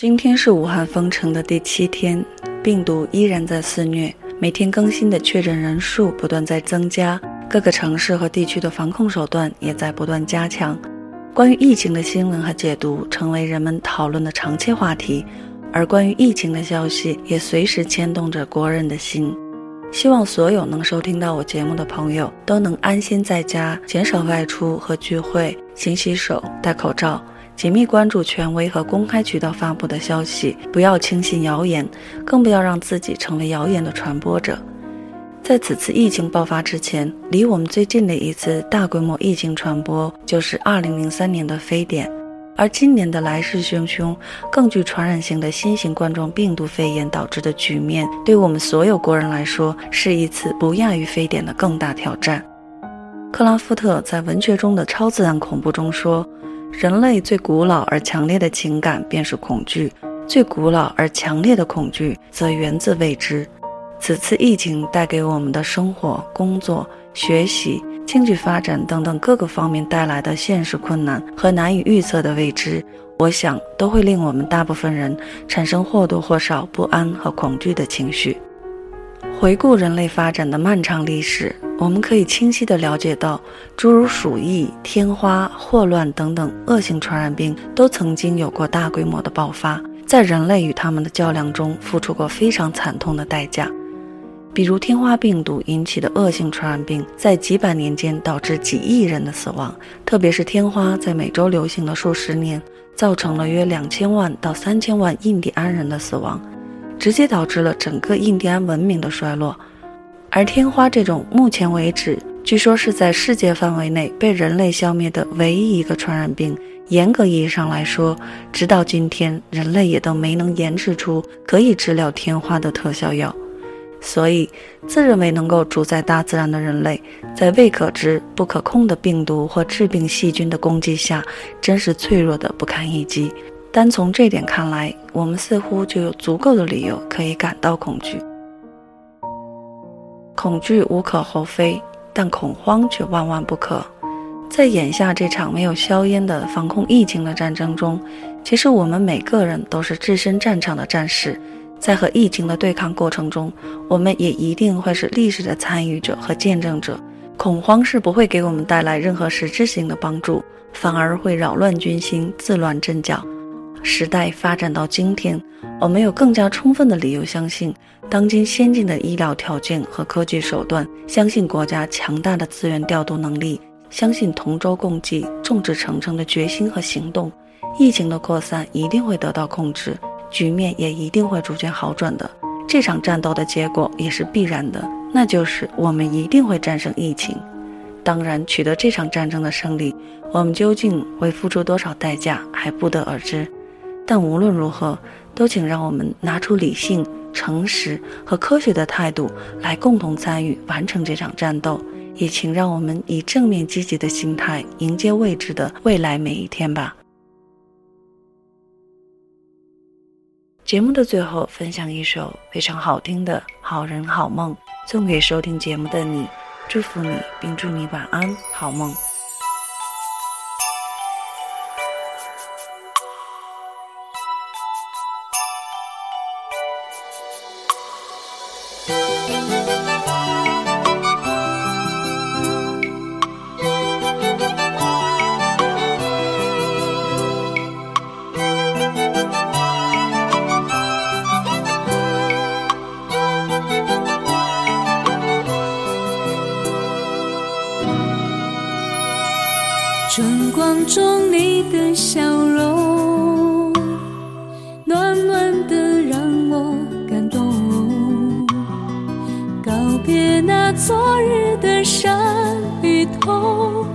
今天是武汉封城的第七天，病毒依然在肆虐，每天更新的确诊人数不断在增加，各个城市和地区的防控手段也在不断加强。关于疫情的新闻和解读成为人们讨论的长期话题，而关于疫情的消息也随时牵动着国人的心。希望所有能收听到我节目的朋友都能安心在家，减少外出和聚会，勤洗手，戴口罩。紧密关注权威和公开渠道发布的消息，不要轻信谣言，更不要让自己成为谣言的传播者。在此次疫情爆发之前，离我们最近的一次大规模疫情传播就是2003年的非典，而今年的来势汹汹、更具传染性的新型冠状病毒肺炎导致的局面，对我们所有国人来说，是一次不亚于非典的更大挑战。克拉夫特在文学中的超自然恐怖中说。人类最古老而强烈的情感便是恐惧，最古老而强烈的恐惧则源自未知。此次疫情带给我们的生活、工作、学习、经济发展等等各个方面带来的现实困难和难以预测的未知，我想都会令我们大部分人产生或多或少不安和恐惧的情绪。回顾人类发展的漫长历史。我们可以清晰地了解到，诸如鼠疫、天花、霍乱等等恶性传染病都曾经有过大规模的爆发，在人类与他们的较量中付出过非常惨痛的代价。比如天花病毒引起的恶性传染病，在几百年间导致几亿人的死亡，特别是天花在美洲流行了数十年，造成了约两千万到三千万印第安人的死亡，直接导致了整个印第安文明的衰落。而天花这种目前为止据说是在世界范围内被人类消灭的唯一一个传染病，严格意义上来说，直到今天人类也都没能研制出可以治疗天花的特效药。所以，自认为能够主宰大自然的人类，在未可知、不可控的病毒或致病细菌的攻击下，真是脆弱的不堪一击。单从这点看来，我们似乎就有足够的理由可以感到恐惧。恐惧无可厚非，但恐慌却万万不可。在眼下这场没有硝烟的防控疫情的战争中，其实我们每个人都是置身战场的战士，在和疫情的对抗过程中，我们也一定会是历史的参与者和见证者。恐慌是不会给我们带来任何实质性的帮助，反而会扰乱军心，自乱阵脚。时代发展到今天，我们有更加充分的理由相信，当今先进的医疗条件和科技手段，相信国家强大的资源调度能力，相信同舟共济、众志成城的决心和行动，疫情的扩散一定会得到控制，局面也一定会逐渐好转的。这场战斗的结果也是必然的，那就是我们一定会战胜疫情。当然，取得这场战争的胜利，我们究竟会付出多少代价，还不得而知。但无论如何，都请让我们拿出理性、诚实和科学的态度来共同参与完成这场战斗，也请让我们以正面积极的心态迎接未知的未来每一天吧。节目的最后，分享一首非常好听的《好人好梦》，送给收听节目的你，祝福你，并祝你晚安，好梦。春光中你的笑容，别那昨日的伤与痛，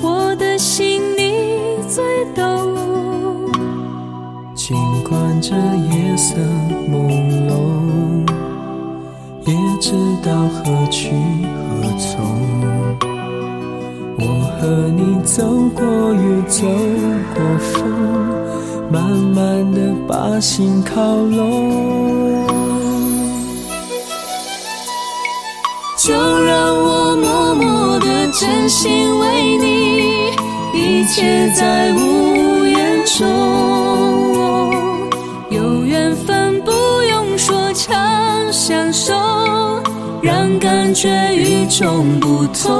我的心你最懂。尽管这夜色朦胧，也知道何去何从。我和你走过雨，走过风，慢慢的把心靠拢。就让我默默的真心为你，一切在无言中。有缘分不用说长相守，让感觉与众不同。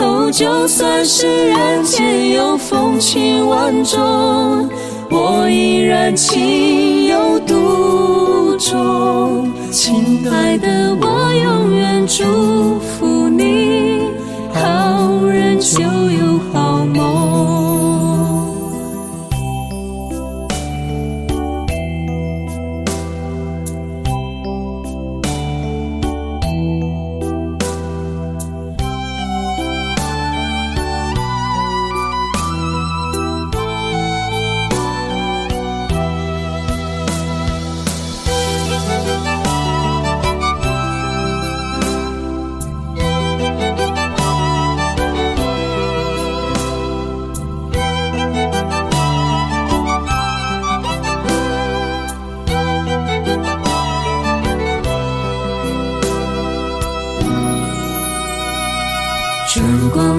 哦，就算是人间有风情万种，我依然情有独钟。亲爱的，我永远祝福你，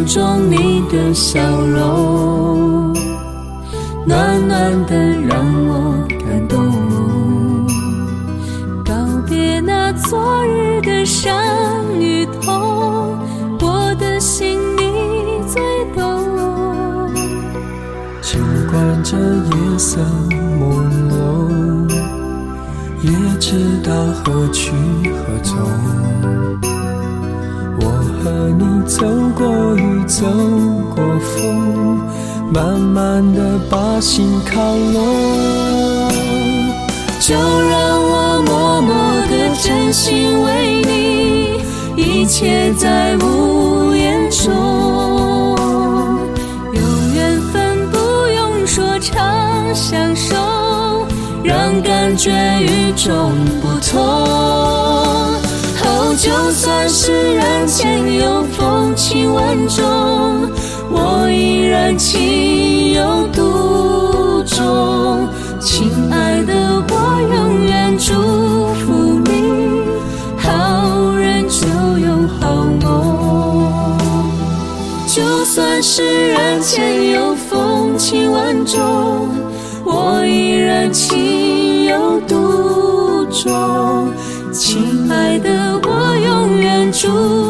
中你的笑容，暖暖的让我感动。告别那昨日的伤与痛，我的心你最懂。尽管这夜色朦胧，也知道何去何从。和你走过雨，走过风，慢慢的把心靠拢。就让我默默的真心为你，一切在无言中。有缘分不用说长相守，让感觉与众不同。就算是人间有风情万种，我依然情有独钟。亲爱的，我永远祝福你，好人就有好梦。就算是人间有风情万种，我依然情有独钟。亲爱的，永